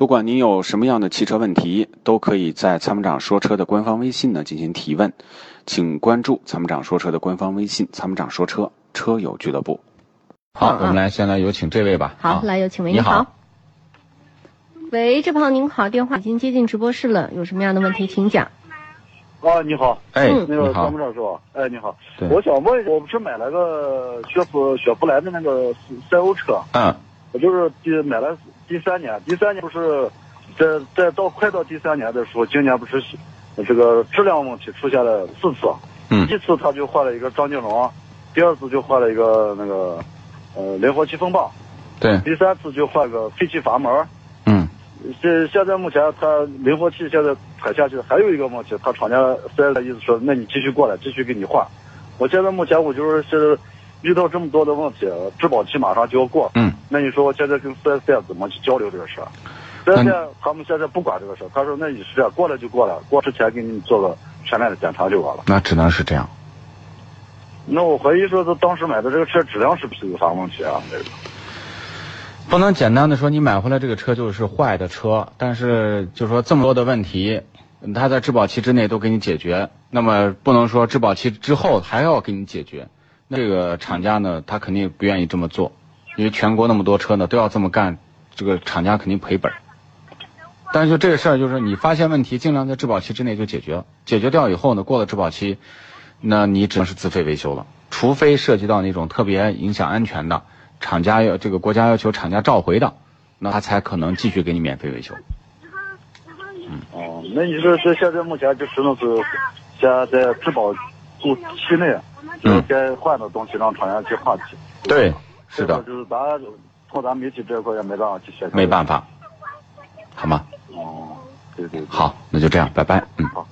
不管您有什么样的汽车问题，都可以在参谋长说车的官方微信呢进行提问，请关注参谋长说车的官方微信“参谋长说车车友俱乐部”。好，我们来先来有请这位吧。好，啊来有请喂，你好你好。喂，这旁您好，电话已经接进直播室了，有什么样的问题请讲。啊，你好，哎，嗯那个参谋，长是吧？哎，你好，我想问，我不是买了个雪佛雪佛兰的那个赛欧车，嗯我就是第买了第三年，第三年不是在在到快到第三年的时候，今年不是这个质量问题出现了四次，嗯一次他就换了一个张金龙，第二次就换了一个那个呃灵活气风暴，对，第三次就换个废气阀门。嗯现现在目前他灵活器现在踩下去，还有一个问题，他厂家四 S 的意思说，那你继续过来，继续给你换。我现在目前我就是现在遇到这么多的问题，质保期马上就要过，嗯，那你说我现在跟四 S 店怎么去交流这个事儿？四 S 店他们现在不管这个事儿，他说那你是这样，过来就过来，过之前给你做个全面的检查就完了。那只能是这样。那我怀疑说他当时买的这个车质量是不是有啥问题啊？这个不能简单的说你买回来这个车就是坏的车，但是就说这么多的问题，他在质保期之内都给你解决，那么不能说质保期之后还要给你解决。那这个厂家呢，他肯定不愿意这么做，因为全国那么多车呢都要这么干，这个厂家肯定赔本儿。但是就这个事儿，就是你发现问题，尽量在质保期之内就解决，解决掉以后呢，过了质保期，那你只能是自费维修了，除非涉及到那种特别影响安全的，厂家要这个国家要求厂家召回的，那他才可能继续给你免费维修。哦，那你说这现在目前就只能是先在质保期内，就是该换的东西让厂家去换去。对，是的，这个就是咱从咱媒体这一块也没办法去协调。没办法，好吗？哦，对对对。好，那就这样，拜拜，嗯。好。